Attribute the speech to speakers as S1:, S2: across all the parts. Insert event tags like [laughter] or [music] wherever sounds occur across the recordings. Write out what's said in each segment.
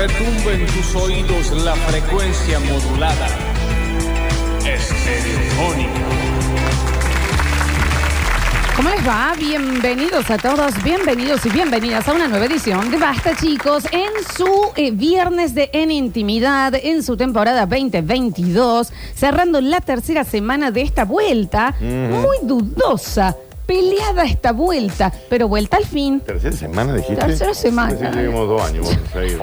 S1: retumbe en tus oídos la frecuencia modulada. Estereofónica.
S2: ¿Cómo les va? Bienvenidos a todos, bienvenidos y bienvenidas a una nueva edición de Basta, chicos, en su eh, viernes de En Intimidad, en su temporada 2022, cerrando la tercera semana de esta vuelta, muy dudosa, peleada esta vuelta, pero vuelta al fin.
S3: Tercera semana dijiste.
S2: Tercera semana.
S3: Que llevamos dos años, a seguir.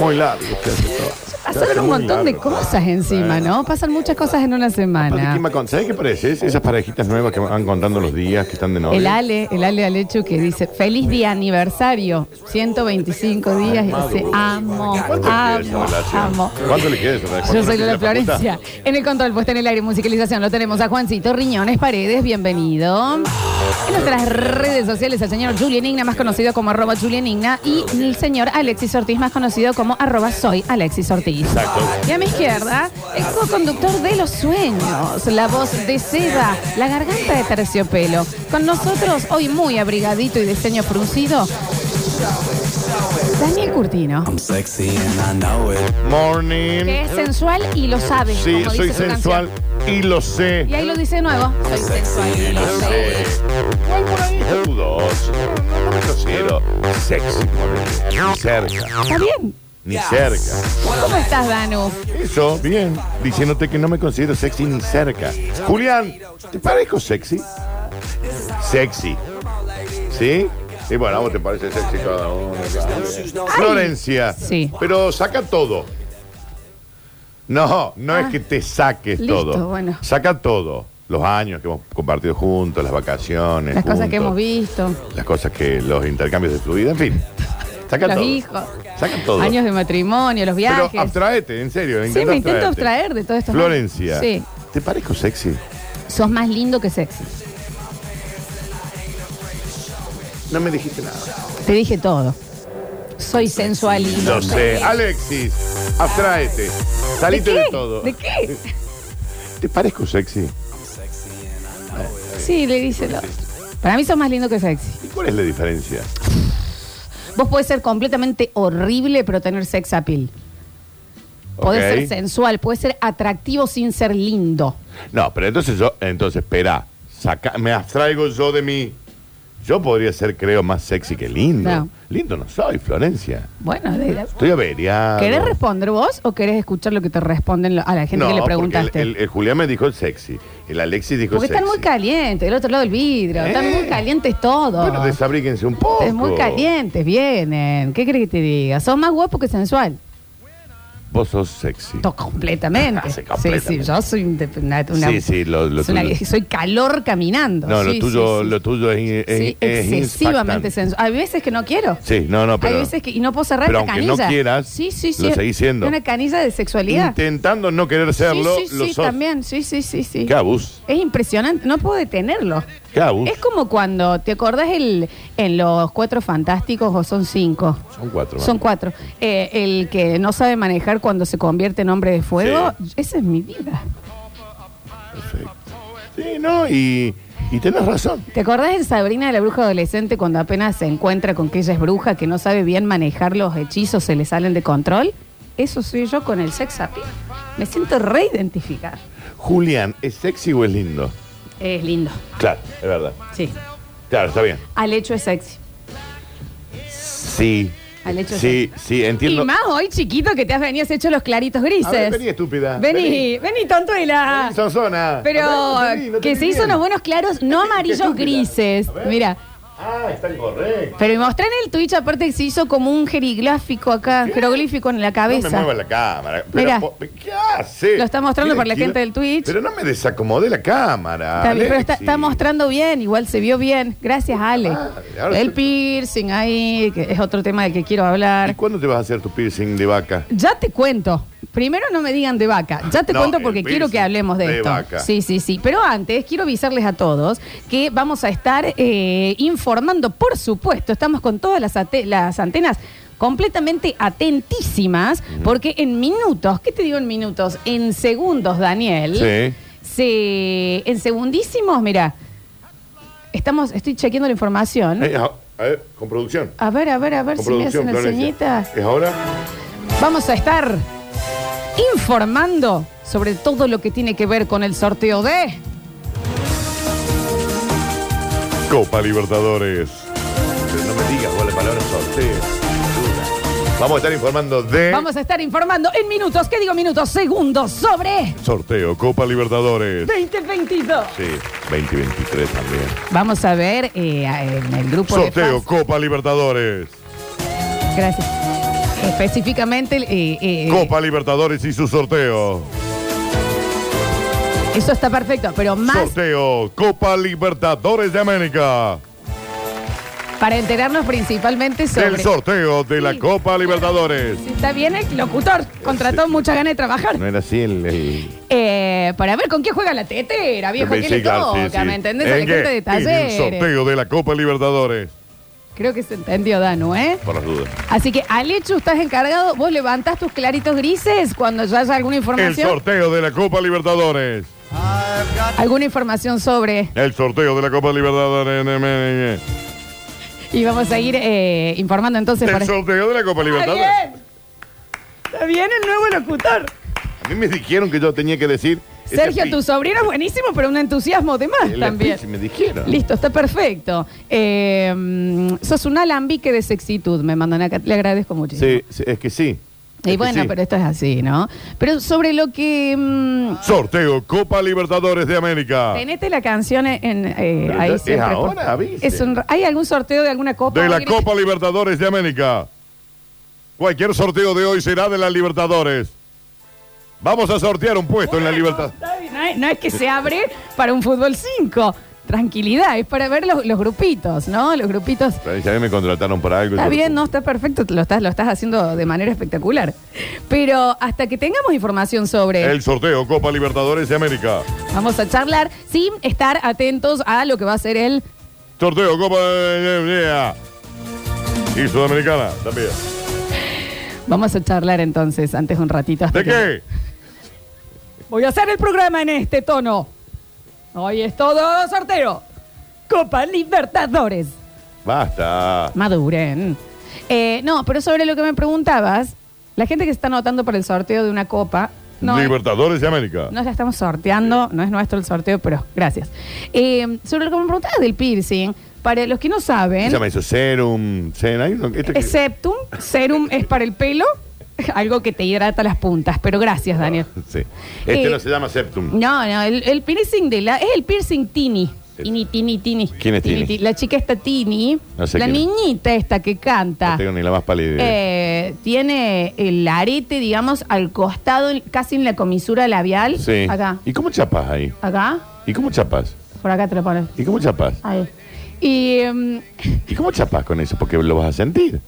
S3: Muy largo se hace todo.
S2: Pasaron un montón de cosas encima. ¿no? Pasan muchas cosas en una semana.
S3: ¿quién me acon- ¿Sabes qué parece? Esas parejitas nuevas que van contando los días que están de novio.
S2: El Ale, el Ale Alechu que dice, feliz día aniversario, 125 días, y dice, amo,
S3: ¿Cuánto le queda esa
S2: amo, amo.
S3: ¿Cuánto le queda relación?
S2: Yo soy
S3: ¿Cuánto
S2: Lola Florencia. En el control puesta en el aire musicalización lo tenemos a Juancito Riñones Paredes, bienvenido. En nuestras redes sociales el señor Julian Igna, más conocido como arroba Julian Igna, y el señor Alexis Ortiz, más conocido como arroba soy Alexis Ortiz.
S3: Exacto.
S2: Y a mi izquierda, el co-conductor de los sueños, la voz de seda, la garganta de terciopelo. Con nosotros, hoy muy abrigadito y de ceño fruncido, Daniel Curtino,
S4: I'm sexy and I know it.
S3: Morning.
S2: que es sensual y lo sabe.
S3: Sí,
S2: como
S3: soy
S2: dice su
S3: sensual y lo sé.
S2: Y ahí lo dice de nuevo. Soy sensual y lo sé.
S3: Igual por ahí. No, me considero sexy. cerca.
S2: ¿Está bien?
S3: Ni cerca.
S2: ¿Cómo estás, Danu?
S3: Eso, bien. Diciéndote que no me considero sexy ni cerca. Julián, ¿te parezco sexy? Sexy. ¿Sí? Y bueno, a vos te parece sexy cada uno. Florencia.
S2: Sí.
S3: Pero saca todo. No, no
S2: Ah.
S3: es que te saques
S2: Listo,
S3: todo.
S2: bueno.
S3: Saca todo. Los años que hemos compartido juntos, las vacaciones.
S2: Las cosas que hemos visto,
S3: Las cosas que, los intercambios de fluida, en fin. Saca
S2: los
S3: todo.
S2: hijos,
S3: Saca todo.
S2: años de matrimonio, los viajes.
S3: Pero abstraete, en serio.
S2: Sí, me intento abstraer de todo esto.
S3: Florencia,
S2: Sí.
S3: ¿te parezco sexy?
S2: Sos más lindo que sexy.
S3: No me dijiste nada.
S2: Te dije todo. Soy sensual y
S3: Lo sé. Alexis, abstraete.
S2: ¿De
S3: Salite
S2: qué?
S3: de todo.
S2: ¿De qué?
S3: ¿Te parezco sexy?
S2: Sí, le dice lo. Para mí sos más lindo que sexy.
S3: ¿Y cuál es la diferencia?
S2: Vos podés ser completamente horrible, pero tener sex appeal. Podés
S3: Ok.
S2: ser sensual, podés ser atractivo sin ser lindo.
S3: No, pero entonces yo, entonces, espera. Saca, me abstraigo yo de mí. Yo podría ser, creo, más sexy que lindo.
S2: No.
S3: Lindo no soy, Florencia.
S2: Bueno, de-
S3: Estoy averiado.
S2: ¿querés responder vos o querés escuchar lo que te responden lo- a la gente
S3: no,
S2: que le
S3: porque
S2: preguntaste?
S3: El, el- el Julián me dijo sexy. El Alexis dijo
S2: Porque
S3: sexy.
S2: están muy calientes, del otro lado del vidrio. Están
S3: Eh.
S2: muy calientes todos.
S3: Bueno, desabríguense un poco.
S2: es muy calientes, vienen. ¿Qué crees que te diga? Sos más guapo que sensual.
S3: Vos sos sexy.
S2: To- completamente. [laughs]
S3: Sí,
S2: Sí,
S3: completamente.
S2: sí, yo soy un de- una, una-
S3: Sí, sí, lo- lo
S2: es una-
S3: tuyo.
S2: soy calor caminando.
S3: No, lo
S2: Sí,
S3: tuyo,
S2: sí, sí.
S3: lo tuyo es, es-
S2: Sí,
S3: es
S2: excesivamente
S3: impactante.
S2: sensual. Hay veces que no quiero.
S3: Sí, no, no, pero
S2: Hay veces que y no puedo cerrar
S3: pero aunque no
S2: canilla.
S3: quieras,
S2: sí, sí, sí.
S3: lo seguís siendo.
S2: Es una canilla de sexualidad.
S3: intentando no querer serlo,
S2: sí, sí,
S3: lo
S2: sí,
S3: sos.
S2: también. Sí, sí, sí, sí.
S3: Qué abuso,
S2: Es impresionante. No puedo detenerlo.
S3: Qué abuso.
S2: Es como cuando, ¿te acordás el, en los cuatro fantásticos o son cinco?
S3: Son cuatro.
S2: Son
S3: vamos.
S2: cuatro. Eh, el que no sabe manejar cuando se convierte en hombre de fuego, esa es mi vida.
S3: Perfecto. Sí, no, y, y tenés razón.
S2: ¿Te acordás de Sabrina de la bruja adolescente cuando apenas se encuentra con que ella es bruja, que no sabe bien manejar los hechizos, se le salen de control? Eso soy yo con el sex appeal. Me siento reidentificada.
S3: Julián, ¿es sexy o es lindo?
S2: Es lindo,
S3: Claro, es verdad.
S2: sí.
S3: Claro, está bien.
S2: Al hecho es sexy.
S3: Sí.
S2: Al hecho
S3: Sí, sí, entiendo.
S2: Y más hoy, chiquito, que te has venido has hecho los claritos grises.
S3: A ver, vení, estúpida.
S2: Vení, vení, tontuela.
S3: Vení, Sonsona.
S2: Pero
S3: A ver, vení, no te
S2: que se hizo unos buenos claros, no amarillos
S3: estúpida.
S2: grises.
S3: A ver.
S2: Mira.
S3: Ah, está incorrecto.
S2: Pero me mostré en el Twitch, aparte que se hizo como un jerigráfico acá,
S3: ¿Qué?
S2: jeroglífico en la
S3: No me
S2: cabeza.
S3: mueva la cámara. Pero, po- ¿Qué hace?
S2: Lo está mostrando para la gente del Twitch.
S3: Pero no me desacomode la cámara.
S2: Está bien, pero está,
S3: Alexis.
S2: está mostrando bien, igual se vio bien. Gracias, Ale.
S3: Ahora
S2: el piercing ahí, que es otro tema del que quiero
S3: ¿Y
S2: hablar.
S3: cuándo te vas a hacer tu piercing de vaca?
S2: Ya te cuento. Primero no me digan de vaca. Ya te
S3: No,
S2: cuento
S3: el
S2: porque quiero que hablemos de,
S3: de
S2: esto.
S3: vaca.
S2: Sí, sí, sí. Pero antes quiero avisarles a todos que vamos a estar eh, informando, por supuesto, estamos con todas las, ate- las antenas completamente atentísimas, porque en minutos, ¿qué te digo en minutos? En segundos, Daniel.
S3: Sí.
S2: Se, en segundísimos, mira, estamos, estoy chequeando la información.
S3: Eh, A ver, con producción.
S2: A ver, a ver, a ver
S3: Con
S2: si me
S3: producción,
S2: hacen el
S3: Florencia.
S2: ceñita.
S3: ¿Es ahora?
S2: Vamos a estar informando sobre todo lo que tiene que ver con el sorteo de.
S3: Copa Libertadores. No me digas vos la palabra sorteo. Vamos a estar informando de
S2: Vamos a estar informando en minutos, ¿qué digo minutos? Segundos sobre
S3: sorteo Copa Libertadores.
S2: 2022.
S3: Sí, 2023 también.
S2: Vamos a ver eh, en el grupo
S3: Sorteo
S2: de fans.
S3: Copa Libertadores.
S2: Gracias. Específicamente, eh, eh,
S3: Copa Libertadores y su sorteo.
S2: eso está perfecto, pero más
S3: Sorteo Copa Libertadores de América.
S2: para enterarnos principalmente
S3: El
S2: sobre.
S3: sorteo de la
S2: Sí.
S3: Copa Libertadores.
S2: Si está bien el locutor, contrató mucha ganas de trabajar.
S3: No era así el. el-
S2: Eh, para ver con quién juega la tetera, viejo, ¿qué le
S3: claro, sí,
S2: toca?
S3: sí.
S2: ¿Me entendés? A la
S3: ¿En qué?
S2: gente de
S3: En el
S2: talleres.
S3: sorteo de la Copa Libertadores.
S2: Creo que se entendió, Danu, ¿eh?
S3: Por las dudas.
S2: Así que, Alechu, estás encargado. Vos levantás tus claritos grises cuando ya haya alguna
S3: El
S2: información.
S3: sorteo de la Copa Libertadores.
S2: Alguna información sobre.
S3: El sorteo de la Copa Libertadores América.
S2: Y vamos a ir eh, informando entonces
S3: El
S2: para.
S3: sorteo de la Copa
S2: Está
S3: Libertadores.
S2: bien. Está bien el nuevo locutor.
S3: A mí me dijeron que yo tenía que decir.
S2: Sergio, tu sobrino es buenísimo, pero un entusiasmo de más también.
S3: Me dijeron.
S2: Listo, está perfecto. Eh, sos un alambique de sexitud, me mandan acá. Le agradezco muchísimo.
S3: Sí, sí, es que sí.
S2: Y
S3: Es
S2: bueno,
S3: sí.
S2: pero esto es así, ¿no? Pero sobre lo que... mm,
S3: Sorteo Copa Libertadores de América.
S2: tenete la canción en... eh,
S3: Pero
S2: ahí siempre,
S3: es
S2: por-
S3: ahora, avise.
S2: es un- ¿Hay algún sorteo de alguna copa?
S3: De la Copa Libertadores de América. Cualquier sorteo de hoy será de la Libertadores. Vamos a sortear un puesto en la
S2: bien, No es, no es que se abre para un fútbol 5. Tranquilidad, es para ver los, los grupitos, ¿no? Los grupitos.
S3: A mí me contrataron para algo.
S2: Está
S3: yo-
S2: bien, no, está perfecto, lo estás, lo estás haciendo de manera espectacular. Pero hasta que tengamos información sobre...
S3: El sorteo Copa Libertadores de América.
S2: Vamos a charlar sin estar atentos a lo que va a ser el...
S3: Sorteo Copa de y Sudamericana también.
S2: Vamos a charlar entonces antes un ratito. hasta
S3: ¿De
S2: que-
S3: qué?
S2: Voy a hacer el programa en este tono. Hoy es todo sorteo. Copa Libertadores.
S3: Basta.
S2: Maduren. Eh, no, pero sobre lo que me preguntabas, la gente que está anotando para el sorteo de una copa, no,
S3: Libertadores de América.
S2: no la estamos sorteando, no es nuestro el sorteo, pero gracias. Eh, sobre lo que me preguntabas del piercing, para los que no
S3: ¿Qué
S2: saben,
S3: se llama eso? Serum. Serum. hay uno- esto que-
S2: es septum, serum es para el pelo, [laughs] algo que te hidrata las puntas, pero gracias, Daniel.
S3: Sí. Este
S2: Eh,
S3: no se llama Septum.
S2: No, no, el, el piercing de la. Es el piercing Tini. Tini, Tini, Tini.
S3: ¿Quién es Tini?
S2: La chica esta Tini.
S3: No sé
S2: la
S3: quién es.
S2: niñita esta que canta.
S3: No tengo ni la más pálida idea.
S2: eh, tiene el arete, digamos, al costado, en- casi en la comisura labial.
S3: sí.
S2: Acá.
S3: ¿Y cómo chapas ahí?
S2: Acá.
S3: ¿Y cómo chapas?
S2: Por acá te lo pones.
S3: ¿Y cómo chapas?
S2: Ahí. Y. em,
S3: ¿Y cómo chapas con eso? Porque lo vas a sentir.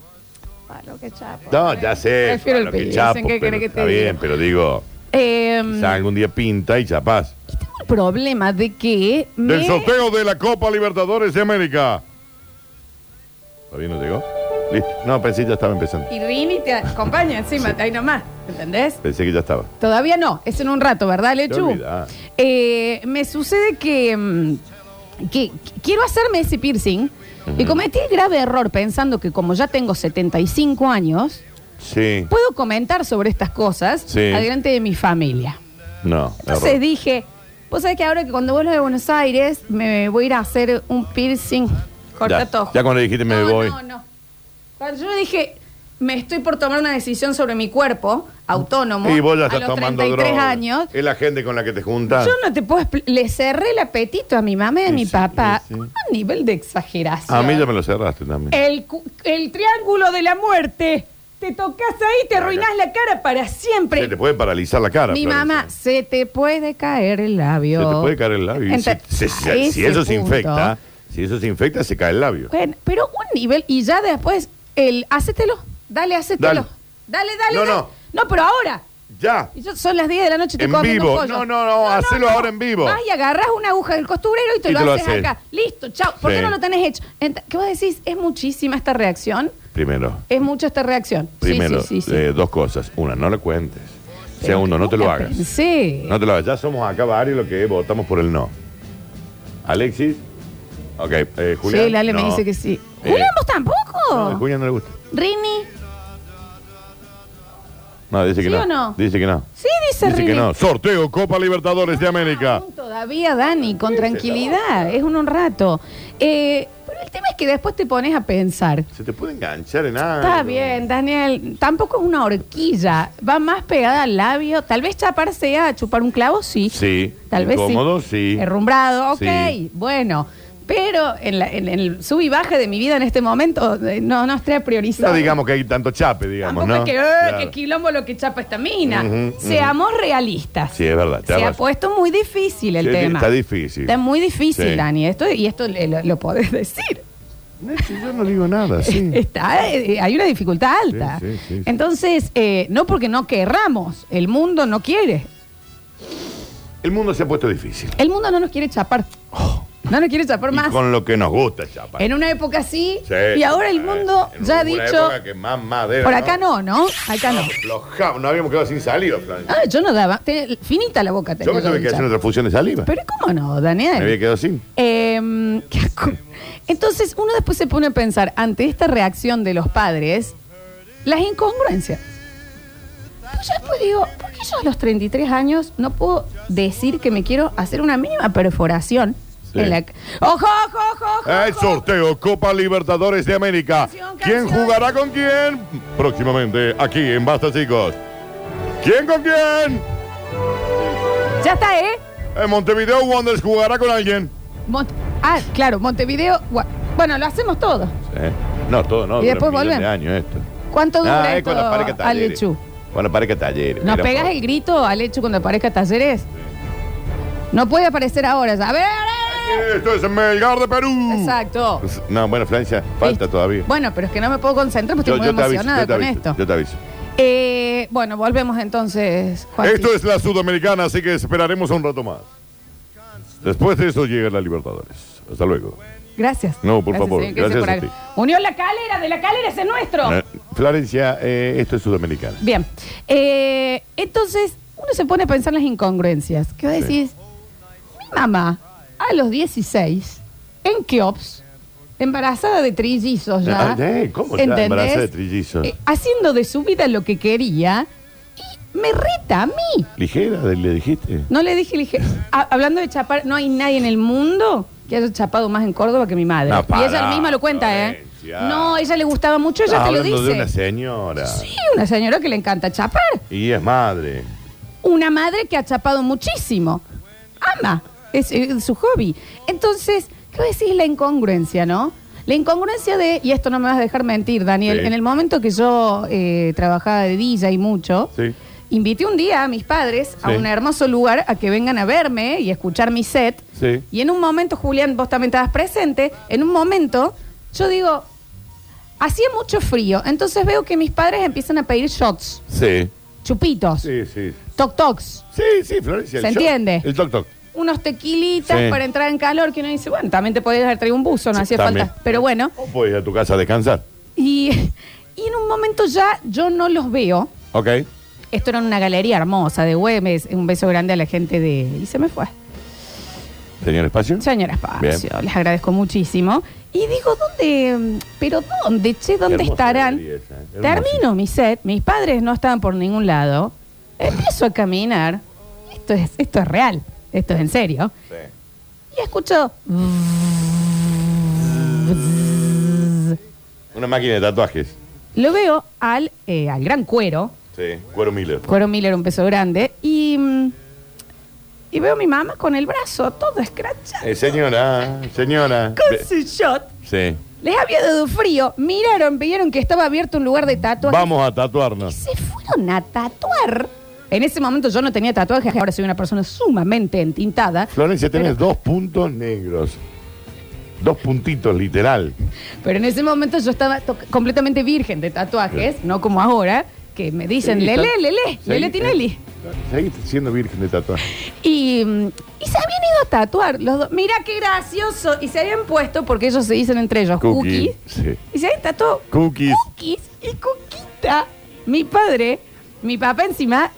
S2: Lo que chapo.
S3: No, ya sé.
S2: Prefiero el
S3: para lo que
S2: piercing,
S3: chapo,
S2: ¿qué
S3: pero
S2: querés que te
S3: Está
S2: diga?
S3: bien, pero digo, quizá algún día pinta y chapas.
S2: tengo el problema de que.
S3: Del
S2: me-
S3: sorteo de la Copa Libertadores de América. ¿Todavía no llegó? Listo. No, pensé que ya estaba empezando.
S2: Y Rini te acompaña encima, ahí nomás. ¿Entendés?
S3: Pensé que ya estaba.
S2: Todavía no, es en un rato, ¿verdad, Lechu?
S3: olvidás.
S2: Eh, me sucede que, mm, que qu- quiero hacerme ese piercing y cometí el grave error pensando que como ya tengo 75 años,
S3: Sí.
S2: puedo comentar sobre estas cosas
S3: Sí.
S2: adelante de mi familia.
S3: No.
S2: Entonces
S3: error.
S2: dije, vos sabés que ahora que cuando vuelvo de Buenos Aires me voy a ir a hacer un piercing corta
S3: Ya, ya cuando dijiste me
S2: no,
S3: voy.
S2: No, no. Cuando yo dije, me estoy por tomar una decisión sobre mi cuerpo, autónomo,
S3: Y vos ya
S2: a los
S3: tomando
S2: 33
S3: droga.
S2: años,
S3: Es la gente con la que te juntas.
S2: yo no te puedo expli- Le cerré el apetito a mi mamá y a mi
S3: sí,
S2: papá.
S3: sí, sí.
S2: Un nivel de exageración.
S3: A mí ya me lo cerraste también.
S2: el, cu- el triángulo de la muerte. Te tocas ahí, te arruinás la cara para siempre.
S3: Se te puede paralizar la cara.
S2: Mi
S3: Florencia.
S2: mamá, se te puede caer el labio.
S3: Se te puede caer el labio. Y si,
S2: a ese
S3: eso se
S2: punto.
S3: infecta, si eso se infecta, se cae el labio.
S2: Bueno, pero un nivel, y ya después, el, hacételo, dale, hacételo.
S3: Dale.
S2: Dale, dale,
S3: No,
S2: dale.
S3: no.
S2: No, pero ahora.
S3: Ya.
S2: Y yo- son las 10 de la noche, estoy
S3: En
S2: comiendo
S3: vivo.
S2: pollo.
S3: No, no, no, hacelo ahora en vivo.
S2: Vas y agarras una aguja del costurero y te,
S3: Y
S2: lo,
S3: te lo
S2: haces
S3: haces.
S2: acá. Listo, chao. ¿Por
S3: Sí.
S2: qué no lo tenés hecho? Ent- ¿Qué vos decís? ¿Es muchísima esta reacción?
S3: Primero.
S2: Es mucha esta reacción. Sí,
S3: Primero,
S2: sí, sí, sí.
S3: eh, dos cosas. Una, no le cuentes. Segundo, no te lo hagas.
S2: pensé.
S3: No te lo hagas. Ya somos acá varios los que votamos por el no. Alexis, Ok, eh, Julián.
S2: Sí, Lale me
S3: no.
S2: dice que sí.
S3: Eh,
S2: ¿Julián, vos tampoco?
S3: No, a Julián no le gusta.
S2: ¿Rini?
S3: No, dice que
S2: ¿Sí
S3: no.
S2: o no?
S3: Dice que no.
S2: Sí, dice,
S3: Dice
S2: Rini.
S3: que no. Sorteo Copa Libertadores de América.
S2: Aún Todavía, Dani, con tranquilidad. Es un, un rato. Eh, pero el tema es que después te pones a pensar.
S3: Se te puede enganchar en algo.
S2: Está bien, Daniel. Tampoco es una horquilla. Va más pegada al labio. Tal vez chapar sea chupar un clavo, sí.
S3: Sí.
S2: Tal vez
S3: Incómodo,
S2: sí.
S3: sí.
S2: Herrumbrado, ok.
S3: Sí.
S2: Bueno. Pero en, la- en el sub y baja de mi vida en este momento eh, no, no estoy priorizando.
S3: No digamos que hay tanto chape, digamos,
S2: Tampoco
S3: ¿no?
S2: es que, eh,
S3: Claro.
S2: que quilombo lo que chapa esta mina.
S3: Ujú,
S2: Seamos realistas.
S3: Sí, es verdad.
S2: Se
S3: tenés
S2: ha
S3: razón.
S2: puesto muy difícil el
S3: Sí,
S2: tema.
S3: Está difícil.
S2: Está muy difícil,
S3: Sí.
S2: Dani. Esto, y esto le- lo, lo podés [laughs] decir.
S3: Yo no digo nada, sí. [laughs]
S2: Está, eh, hay una dificultad alta.
S3: Sí, sí.
S2: Entonces, eh, no porque no querramos, el mundo no quiere.
S3: El mundo se ha puesto difícil.
S2: El mundo no nos quiere chapar. No nos quiere chapar.
S3: Y
S2: más.
S3: con lo que nos gusta chapar.
S2: En una época así,
S3: Sí.
S2: y ahora el mundo
S3: En
S2: ya ha dicho,
S3: época que más madera,
S2: por acá no, ¿no? Acá no.
S3: Floja- no habíamos quedado sin saliva, Florencia.
S2: Ah, yo no daba, tenía- finita la boca.
S3: Yo me
S2: del
S3: que hacer
S2: chap.
S3: una transfusión de saliva.
S2: Pero ¿cómo no,
S3: Me había
S2: Daniel?
S3: quedado sin.
S2: Eh, asco. Entonces uno después se pone a pensar ante esta reacción de los padres, las incongruencias. Pues yo después digo, ¿por qué yo a los 33 años no puedo decir que me quiero hacer una mínima perforación?
S3: Sí.
S2: En la... ¡Ojo, ojo, ojo, ojo!
S3: El
S2: ojo!
S3: sorteo Copa Libertadores de América.
S2: Canción,
S3: ¿Quién
S2: canción.
S3: jugará con quién? Próximamente aquí en Basta, chicos. ¿Quién con quién?
S2: Ya está, ¿eh?
S3: En Montevideo Wanderers jugará con alguien.
S2: Mont- ah, claro, Montevideo. gua- Bueno, lo hacemos todo.
S3: No, todo no.
S2: Y
S3: dura
S2: después
S3: un millón
S2: volvemos.
S3: de años esto.
S2: ¿Cuánto dura
S3: Ah, es
S2: esto,
S3: cuando aparezca talleres.
S2: Alechu?
S3: Cuando aparezca talleres.
S2: ¿No
S3: Mira,
S2: pegas
S3: por-
S2: el grito, Alechu, cuando aparezca talleres? No puede aparecer ahora. ya. A ver, a ver.
S3: Esto es Melgar de Perú.
S2: Exacto.
S3: No, bueno, Francia, falta todavía.
S2: Bueno, pero es que no me puedo concentrar porque estoy muy emocionada con
S3: aviso,
S2: esto.
S3: yo te aviso.
S2: Eh, bueno, volvemos entonces, Juan.
S3: Esto es la Sudamericana, así que esperaremos un rato más. Después de eso llega la Libertadores. Hasta luego.
S2: Gracias.
S3: No, por favor,
S2: señor,
S3: gracias a
S2: acá. Unión La Calera, de La Calera ese es nuestro.
S3: Eh, Florencia, eh, esto es Sudamericana.
S2: Bien. Eh, entonces, uno se pone a pensar en las incongruencias. ¿Qué vos
S3: Sí.
S2: decís? Mi mamá, a los 16, en Keops, embarazada de trillizos ya.
S3: Ah, eh, ¿cómo ya
S2: ¿entendés?
S3: embarazada de trillizos?
S2: Eh, haciendo de su vida lo que quería y me reta a mí.
S3: ¿Ligera le dijiste?
S2: No le dije, "Ah, [laughs] hablando de chapar, no hay nadie en el mundo que haya chapado más en Córdoba que mi madre.
S3: No,
S2: y
S3: pará,
S2: ella misma lo cuenta, ¿eh?
S3: Florencia.
S2: No, ella le gustaba mucho, ella te lo
S3: hablando
S2: dice.
S3: de una señora.
S2: Sí, una señora que le encanta chapar.
S3: Y es madre.
S2: Una madre que ha chapado muchísimo. Ama. Es, su hobby. Entonces, ¿qué decís la incongruencia, no? La incongruencia de, y esto no me vas a dejar mentir, Daniel,
S3: Sí.
S2: en el momento que yo eh, trabajaba de DJ y mucho,
S3: Sí.
S2: invité un día a mis padres a
S3: Sí.
S2: un hermoso lugar a que vengan a verme y a escuchar mi set.
S3: Sí.
S2: Y en un momento, Julián, vos también estabas presente, en un momento yo digo, hacía mucho frío, entonces veo que mis padres empiezan a pedir shots,
S3: Sí.
S2: chupitos,
S3: Sí, sí.
S2: toc tocs.
S3: Sí, sí, Florencia. el
S2: ¿Se
S3: shock-
S2: entiende?
S3: El toc toc.
S2: Unos tequilitas
S3: Sí.
S2: para entrar en calor, que uno dice, bueno, también te podías haber traído un buzo, no
S3: Sí,
S2: hacía
S3: también.
S2: falta. Pero bueno,
S3: O puedes ir a tu casa a descansar.
S2: y, [laughs] y en un momento ya yo no los veo.
S3: Ok.
S2: Esto era en una galería hermosa de Güemes, un beso grande a la gente de... Y se me fue.
S3: Señor Espacio.
S2: Señora Espacio, les agradezco muchísimo. Y digo, ¿dónde? ¿Pero dónde, che? ¿Dónde
S3: Hermosa
S2: estarán?
S3: galería esa, ¿eh? Hermosa.
S2: Termino mi set, mis padres no estaban por ningún lado. Empiezo a caminar. Esto es, esto es real, esto es en serio.
S3: Sí.
S2: Y escucho.
S3: Una máquina de tatuajes.
S2: Lo veo al, eh, al gran cuero.
S3: Sí. Cuero Miller.
S2: Cuero Miller, un peso grande. Y. mm, Y veo a mi mamá con el brazo todo escrachado.
S3: Eh, señora, señora.
S2: Con su shot.
S3: Sí.
S2: Les había dado frío. Miraron, vieron que estaba abierto un lugar de tatuajes.
S3: Vamos a tatuarnos.
S2: Se fueron a tatuar. En ese momento yo no tenía tatuajes, ahora soy una persona sumamente entintada.
S3: Florencia, tenés dos puntos negros. Dos puntitos, literal.
S2: Pero en ese momento yo estaba to- completamente virgen de tatuajes, no como ahora, que me dicen,
S3: Sí,
S2: Lele,
S3: está-
S2: Lele,
S3: Seguí-
S2: Lele Tinelli.
S3: Seguí siendo virgen de tatuajes.
S2: Y, mm, y se habían ido a tatuar los dos. Mira qué gracioso. Y se habían puesto, porque ellos se dicen entre ellos,
S3: Cookie,
S2: cookies.
S3: sí.
S2: Y se habían tatuado
S3: Cookies.
S2: cookies y coquita. Mi padre, mi papá encima,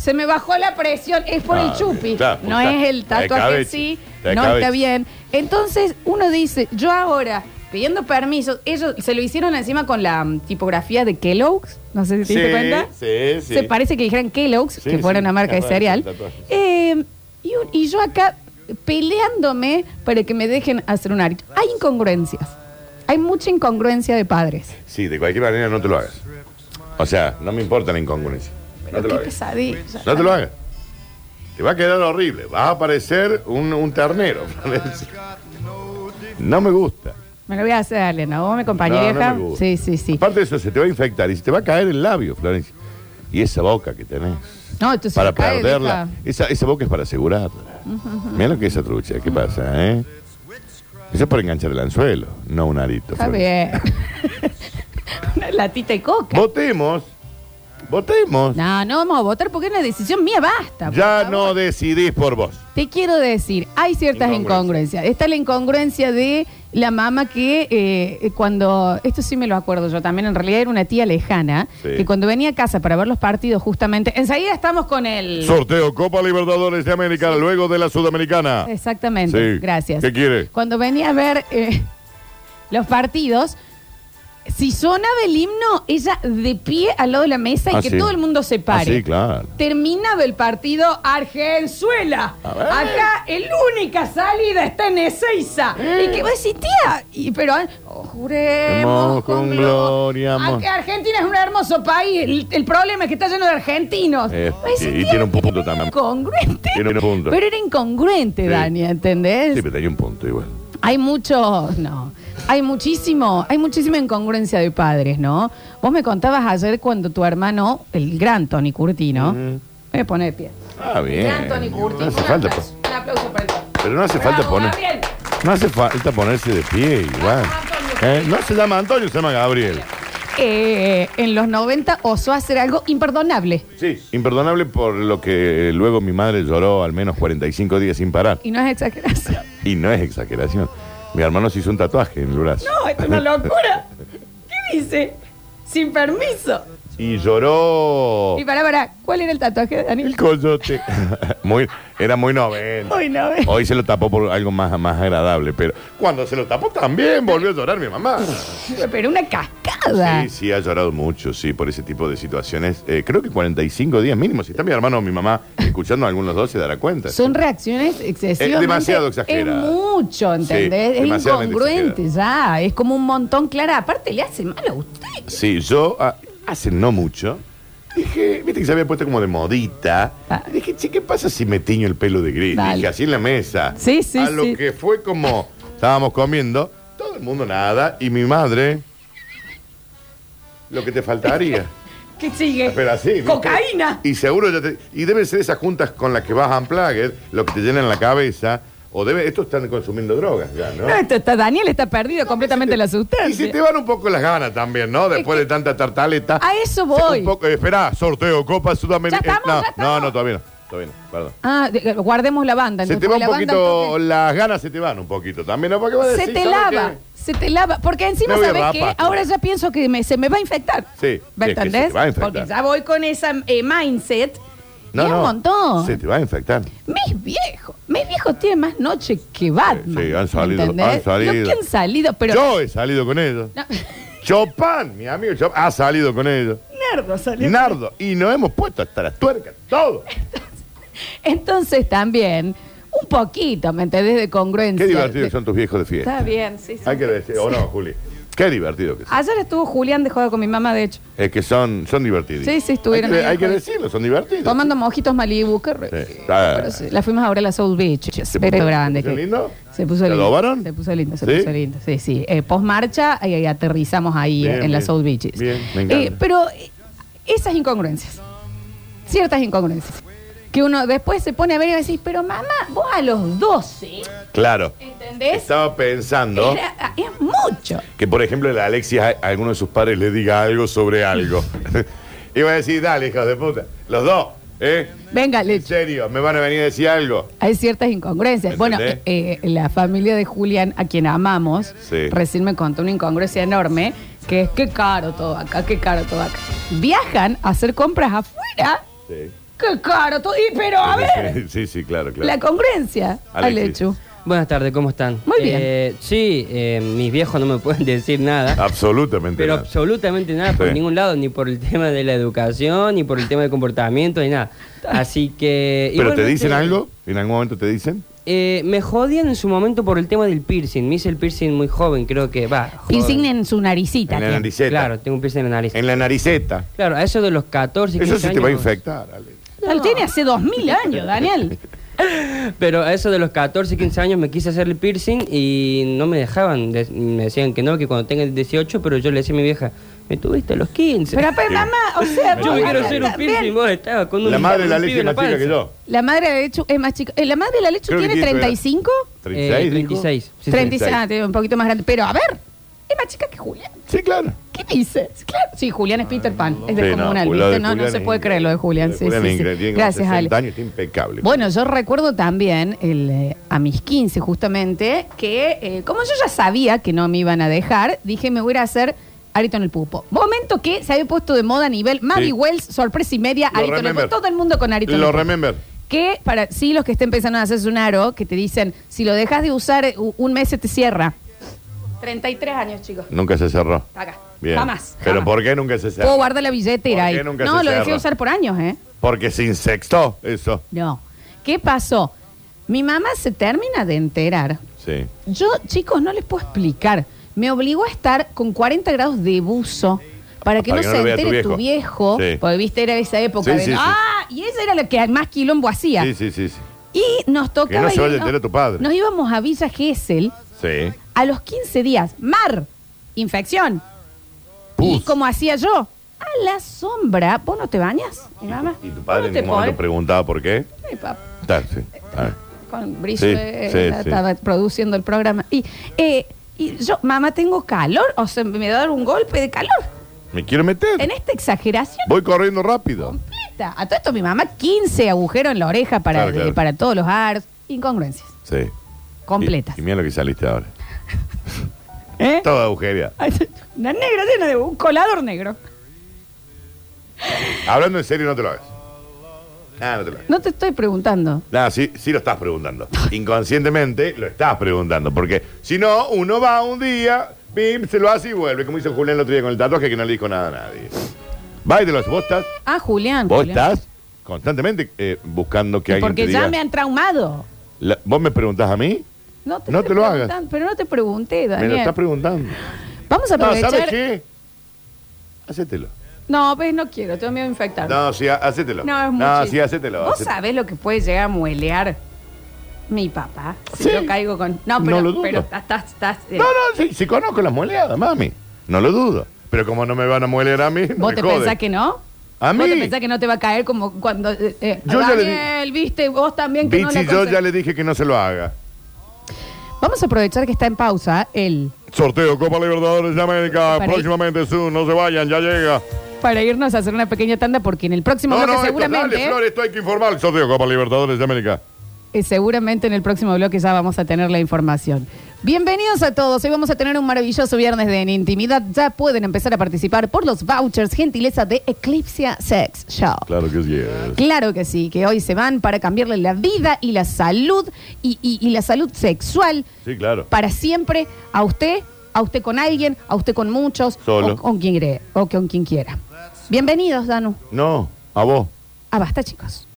S2: se me bajó la presión. Es por
S3: Ah,
S2: el chupi.
S3: claro,
S2: no
S3: está-
S2: es el
S3: está de
S2: tatuaje en
S3: cabeza,
S2: sí.
S3: está de
S2: No está bien. Entonces uno dice, yo ahora pidiendo permiso, ellos se lo hicieron encima con la mm, tipografía de Kellogg's, no sé si te diste cuenta.
S3: Sí, sí.
S2: Se parece que dijeran Kellogg's,
S3: Sí,
S2: que fuera
S3: sí.
S2: una marca de cereal. Eh, y, un- y yo acá peleándome para que me dejen hacer un arito. Hay incongruencias. Hay mucha incongruencia de padres.
S3: Sí, de cualquier manera no te lo hagas. O sea, no me importa la incongruencia. No
S2: Pero
S3: te lo
S2: qué
S3: hagas.
S2: pesadilla.
S3: No te lo hagas. Te va a quedar horrible. Vas a parecer un, un ternero. [laughs] No me gusta.
S2: Me lo voy a hacer. ¿Vos me acompañás,
S3: No, no
S2: vieja?
S3: me gusta.
S2: sí, sí, sí.
S3: Aparte de eso, se te va a infectar y se te va a caer el labio, Florencia. Y esa boca que tenés.
S2: No, esto se
S3: para
S2: cae,
S3: perderla. Esa, esa boca es para asegurarla. Mira lo que es esa trucha. ¿Qué pasa, eh? Eso es para enganchar el anzuelo, no un arito.
S2: Está
S3: Florencia.
S2: bien. [laughs] Una latita de coca.
S3: Votemos. Votemos.
S2: No, no vamos a votar porque es una decisión mía, basta. por
S3: ya
S2: favor.
S3: no decidís por vos.
S2: Te quiero decir, hay ciertas
S3: Incongruencia.
S2: incongruencias. Está la incongruencia de la mamá que eh, cuando, esto sí me lo acuerdo yo también, en realidad era una tía lejana,
S3: Sí.
S2: que cuando venía a casa para ver los partidos justamente, enseguida estamos con el...
S3: Sorteo Copa Libertadores de América luego de la Sudamericana.
S2: Exactamente,
S3: Sí.
S2: gracias.
S3: ¿Qué quiere?
S2: Cuando venía a ver eh, los partidos, si sonaba el himno, ella de pie al lado de la mesa y
S3: Ah,
S2: que
S3: sí.
S2: todo el mundo se pare.
S3: Ah, sí, claro.
S2: Terminaba el partido Argenzuela.
S3: A ver.
S2: Acá el única salida está en Ezeiza. Y que vos decís, tía, y, pero oh, juremos
S3: con
S2: con
S3: gloria, amor.
S2: Argentina es un hermoso país. El, el problema es que está lleno de argentinos.
S3: Eh,
S2: Vos decís,
S3: y- y
S2: tía,
S3: tiene un punto también.
S2: Incongruente.
S3: Tiene un punto.
S2: Pero era incongruente,
S3: Sí.
S2: Dani, ¿entendés?
S3: Sí, pero tenía un punto igual.
S2: Hay mucho, no, hay muchísimo, hay muchísima incongruencia de padres, ¿no? Vos me contabas ayer cuando tu hermano, el gran Tony Curtino, me voy a poner de pie.
S3: Ah, bien.
S2: Gran Tony Curtino.
S3: No hace
S2: un,
S3: falta,
S2: aplauso, un aplauso para
S3: pero no hace
S2: Bravo,
S3: falta poner.
S2: Gabriel.
S3: No hace falta ponerse de pie igual. Eh, No se llama Antonio, se llama Gabriel.
S2: Eh, en los 90 osó hacer algo imperdonable.
S3: Sí, imperdonable por lo que luego mi madre lloró al menos 45 días sin parar.
S2: Y no es exageración.
S3: Y no es exageración. Mi hermano se hizo un tatuaje en el brazo.
S2: No, esto es una locura. [laughs] ¿Qué dice? Sin permiso.
S3: Y lloró
S2: Y para, para, ¿cuál era el tatuaje de
S3: el
S2: Daniel?
S3: coyote. [laughs] muy, era muy noventa.
S2: Muy noventa.
S3: Hoy se lo tapó por algo más, más agradable, pero cuando se lo tapó también volvió a llorar mi mamá.
S2: Pero una cascada.
S3: Sí, sí, ha llorado mucho, sí, por ese tipo de situaciones. Eh, creo que 45 días mínimo. Si está mi hermano o mi mamá escuchando a algunos dos, se dará cuenta.
S2: Son reacciones excesivamente.
S3: Es demasiado exagerada.
S2: Es mucho, ¿entendés?
S3: Sí,
S2: es incongruente ya. Es como un montón clara. Aparte, le hace mal a usted.
S3: Sí, yo ah, hace no mucho dije, viste que se había puesto como de modita.
S2: Ah.
S3: Dije, che, ¿qué pasa si me tiño el pelo de gris?
S2: Dale.
S3: Dije, así en la mesa.
S2: Sí, sí,
S3: A
S2: sí.
S3: lo que fue como, estábamos comiendo, todo el mundo nada, y mi madre, lo que te faltaría. [laughs]
S2: ¿Qué sigue?
S3: Pero así. ¿viste?
S2: Cocaína.
S3: Y seguro ya te- Y deben ser esas juntas con las que vas a Unplugged, lo que te llenan la cabeza. O debe, estos están consumiendo drogas ya, ¿no?
S2: No, esto está, Daniel está perdido completamente la
S3: Y se
S2: sustancia.
S3: te van un poco las ganas también, ¿no? Después de tanta tartaleta.
S2: A eso voy.
S3: Un poco, eh, espera, sorteo, Copa Sudamericana.
S2: Ya estamos,
S3: no,
S2: ya estamos.
S3: no, no, todavía no. Todavía no, perdón.
S2: Ah, de- guardemos la banda.
S3: Se
S2: entonces,
S3: te va un
S2: porque la banda
S3: poquito, las ganas se te van un poquito también, ¿no? Porque vas a
S2: Se
S3: decir,
S2: te
S3: ¿sabes
S2: lava,
S3: qué?
S2: se te lava. Porque encima,
S3: Me voy a
S2: ¿sabes qué?
S3: rapar.
S2: Ahora ya pienso que me- se me va a infectar.
S3: Sí,
S2: ¿Me
S3: es que se
S2: entendés?
S3: te va a infectar.
S2: Porque ya voy con esa eh, mindset.
S3: No,
S2: y es
S3: no.
S2: un montón.
S3: Se te va a infectar.
S2: Mis viejos, tienen más noche que Batman.
S3: Sí, han salido,
S2: ¿entendés?
S3: han salido.
S2: Los que han salido, pero.
S3: Yo he salido con ellos.
S2: No, [laughs]
S3: Chopin, mi amigo Chopin, ha salido con ellos.
S2: Nerdo salió.
S3: Nardo. Y nos hemos puesto hasta las tuercas, todo.
S2: Entonces también, un poquito, ¿me entendés? De congruencia.
S3: Qué divertidos
S2: De-
S3: son tus viejos de fiesta.
S2: Está bien, sí, sí.
S3: Hay que decir, o no, Juli. Qué divertido que son.
S2: Ayer estuvo Julián de joda con mi mamá, de hecho.
S3: Es que son, son divertidos.
S2: Sí, sí, estuvieron
S3: Hay que,
S2: ahí
S3: hay que
S2: con-
S3: decirlo, son divertidos.
S2: Tomando mojitos Malibu, qué.
S3: Sí.
S2: Pero sí, La fuimos ahora a la South Beach.
S3: ¿Se
S2: Pero
S3: puso-
S2: grande. que-
S3: lindo?
S2: Se puso
S3: ¿Te
S2: lindo.
S3: adobaron?
S2: Se puso lindo, se
S3: ¿Sí?
S2: puso lindo. Sí, sí. Eh, Post marcha y aterrizamos ahí
S3: Bien,
S2: eh, en la
S3: bien.
S2: South Beaches.
S3: Bien, me encanta.
S2: Eh, pero eh, esas incongruencias, ciertas incongruencias, que uno después se pone a ver y va a decir, pero mamá, vos a los 12,
S3: Claro.
S2: ¿entendés?
S3: Estaba pensando
S2: Era- ah, es mucho.
S3: que, por ejemplo, la Alexia a alguno de sus padres le diga algo sobre algo. [laughs] Iba a decir, dale, hijos de puta. Los dos, ¿eh?
S2: Venga,
S3: En
S2: Leche.
S3: serio, me van a venir a decir algo.
S2: Hay ciertas incongruencias. Bueno, eh, eh, la familia de Julián, a quien amamos,
S3: Sí.
S2: recién me contó una incongruencia enorme, que es qué caro todo acá, qué caro todo acá. Viajan a hacer compras afuera,
S3: Sí.
S2: qué caro todo. Y pero a ver,
S3: Sí, sí, claro, claro.
S2: la congruencia,
S3: Alexis.
S2: Alechu.
S5: Buenas tardes, ¿cómo están?
S2: Muy bien.
S5: Eh, sí, eh, mis viejos no me [laughs] pueden decir nada.
S3: Absolutamente.
S5: Pero
S3: nada.
S5: absolutamente nada por
S3: Sí.
S5: ningún lado, ni por el tema de la educación, ni por el tema del comportamiento, ni nada. Así que...
S3: ¿Pero te dicen algo? ¿En algún momento te dicen?
S5: eh, me jodían en su momento por el tema del piercing. Me hice el piercing muy joven, creo que va.
S2: Piercing en su naricita.
S3: En la nariceta.
S5: Claro, tengo un piercing en la nariz.
S3: En la nariceta.
S5: Claro, a eso de los 14, 15
S3: Eso sí
S5: años.
S3: te va a infectar, Ale.
S2: Lo tiene hace dos mil años, Daniel. [laughs]
S5: Pero a eso de los 14, 15 años me quise hacer el piercing y no me dejaban. De- me decían que no, que cuando tenga el 18, pero yo le decía a mi vieja, me tuviste a los 15.
S2: Pero, pero, mamá, o sea,
S3: Yo
S5: yo
S3: me
S5: quiero
S3: Bien.
S5: hacer un piercing, vos estabas con un
S3: La madre de la leche es más chica que yo.
S2: La madre de la leche es más chica. Eh, ¿La madre de la leche tiene
S3: tiene
S2: 35?
S3: 36,
S5: Eh,
S3: dijo.
S5: 36. Sí, sí.
S2: 36, ah, tiene un poquito más grande. Pero, a ver, es más chica que Julián.
S3: Sí, claro.
S2: ¿Qué dices? Claro. Sí, Julián es Peter Pan. Es de comunal, ¿viste? No, no se puede creer lo de Julián. Sí, sí, Gracias,
S3: 60
S2: Ale.
S3: años, está impecable.
S2: Bueno, yo recuerdo también el, eh, a mis 15 justamente que eh, como yo ya sabía que no me iban a dejar, dije me voy a ir a hacer Arito en el Pupo. Momento que se había puesto de moda a nivel Maddie
S3: Sí.
S2: Wells, sorpresa y media,
S3: Lo
S2: Arito en el
S3: remember.
S2: Pupo. Todo el mundo con Arito en el
S3: Lo
S2: Pupo.
S3: remember.
S2: Que para sí los que estén pensando en hacerse un aro, que te dicen, si lo dejas de usar eh, u- un mes se te cierra. 33 años, chicos.
S3: Nunca se cerró.
S2: Acá.
S3: Bien.
S2: Jamás.
S3: ¿Pero
S2: jamás.
S3: por qué nunca se cerró?
S2: Puedo guardar la billetera
S3: ¿Por
S2: ahí.
S3: nunca
S2: No,
S3: se
S2: lo dejé
S3: cerró?
S2: usar por años, ¿eh?
S3: Porque se insectó eso.
S2: No. ¿Qué pasó? Mi mamá se termina de enterar.
S3: Sí.
S2: Yo, chicos, no les puedo explicar. Me obligó a estar con 40 grados de buzo para que
S3: Para
S2: no
S3: que no
S2: se
S3: tu
S2: entere tu viejo.
S3: Sí.
S2: Porque, viste, era esa época
S3: Sí,
S2: de...
S3: sí.
S2: ¡Ah! Y esa era la que más quilombo hacía.
S3: Sí, sí, sí. sí.
S2: Y nos tocaba...
S3: no se vaya a enterar tu padre.
S2: Nos íbamos a Villa Gesell
S3: Sí.
S2: a los 15 días. Mar, infección. Y como hacía yo, a la sombra, ¿vos no te bañas? Mi mamá.
S3: ¿Y tu
S2: ¿Vos
S3: padre
S2: no
S3: en
S2: te
S3: ningún momento
S2: podés?
S3: preguntaba por qué?
S2: Ay, papá.
S3: Está, sí. A ver.
S2: con
S3: Sí,
S2: eh,
S3: sí, sí.
S2: estaba produciendo el programa. Y, eh, y yo, mamá, tengo calor, o sea, me va a dar un golpe de calor.
S3: Me quiero meter.
S2: En esta exageración
S3: Voy corriendo rápido.
S2: completa. A todo esto, mi mamá, 15 agujeros en la oreja para,
S3: Claro, claro.
S2: de- para todos los aros. Incongruencias.
S3: Sí.
S2: Completas.
S3: Y, y mira lo que saliste ahora. [laughs]
S2: ¿Eh?
S3: Toda agujeria. [laughs]
S2: Ay, Una negra llena de un colador negro.
S3: Hablando en serio, no te lo hagas. Ah, no te lo hagas.
S2: No te estoy preguntando.
S3: No, sí, sí lo estás preguntando. Inconscientemente lo estás preguntando. Porque si no, uno va un día, pim, se lo hace y vuelve. Como hizo Julián el otro día con el tatuaje que no le dijo nada a nadie. Va y te lo. Vos estás,
S2: Ah, Julián.
S3: vos
S2: Julián.
S3: estás constantemente eh, buscando que alguien
S2: Porque
S3: te
S2: ya
S3: diga.
S2: me han traumado.
S3: La- vos me preguntás a mí,
S2: No te,
S3: No te lo hagas.
S2: Pero no te pregunté,
S3: me lo
S2: Daniel.
S3: estás preguntando.
S2: Vamos a
S3: No,
S2: aprovechar.
S3: ¿sabes qué? Hacételo.
S2: No, pues no quiero, tengo miedo de infectarme.
S3: No, sí, hacételo.
S2: No, es
S3: No,
S2: muchísimo.
S3: sí, hacételo.
S2: ¿Vos
S3: hacételo.
S2: sabés lo que puede llegar a muelear mi papá? Si
S3: Sí.
S2: yo caigo con. No,
S3: No
S2: pero,
S3: lo dudo.
S2: pero estás. estás, estás, eh,
S3: No, no, sí, sí conozco las moleadas, mami. No lo dudo. Pero como no me van a moler a mí, no
S2: ¿Vos
S3: me
S2: te pensás que no?
S3: A
S2: ¿Vos te
S3: mí.
S2: pensás que no te va a caer como cuando. eh, eh,
S3: Yo ya le di-
S2: Daniel, viste, vos también que no
S3: Vichy, yo ya le dije que no se lo haga.
S2: Vamos a aprovechar que está en pausa el.
S3: Sorteo Copa Libertadores de América.
S2: Para-
S3: Próximamente, su, no se vayan, ya llega.
S2: Para irnos a hacer una pequeña tanda, porque en el próximo
S3: No,
S2: bloque,
S3: no, esto,
S2: seguramente.
S3: dale, Flor, esto hay que informar. Sorteo Copa Libertadores de América.
S2: Eh, seguramente en el próximo bloque ya vamos a tener la información. Bienvenidos a todos. Hoy vamos a tener un maravilloso viernes de En Intimidad. Ya pueden empezar a participar por los vouchers gentileza de Eclipse Sex Show.
S3: Claro que sí.
S2: Claro que sí, que hoy se van para cambiarle la vida y la salud y, y- y la salud sexual
S3: Sí, claro.
S2: para siempre a usted, a usted con alguien, a usted con muchos,
S3: Solo.
S2: o con quien cree, o con quien quiera. Bienvenidos, Danu.
S3: No, a vos.
S2: Ah, basta, chicos.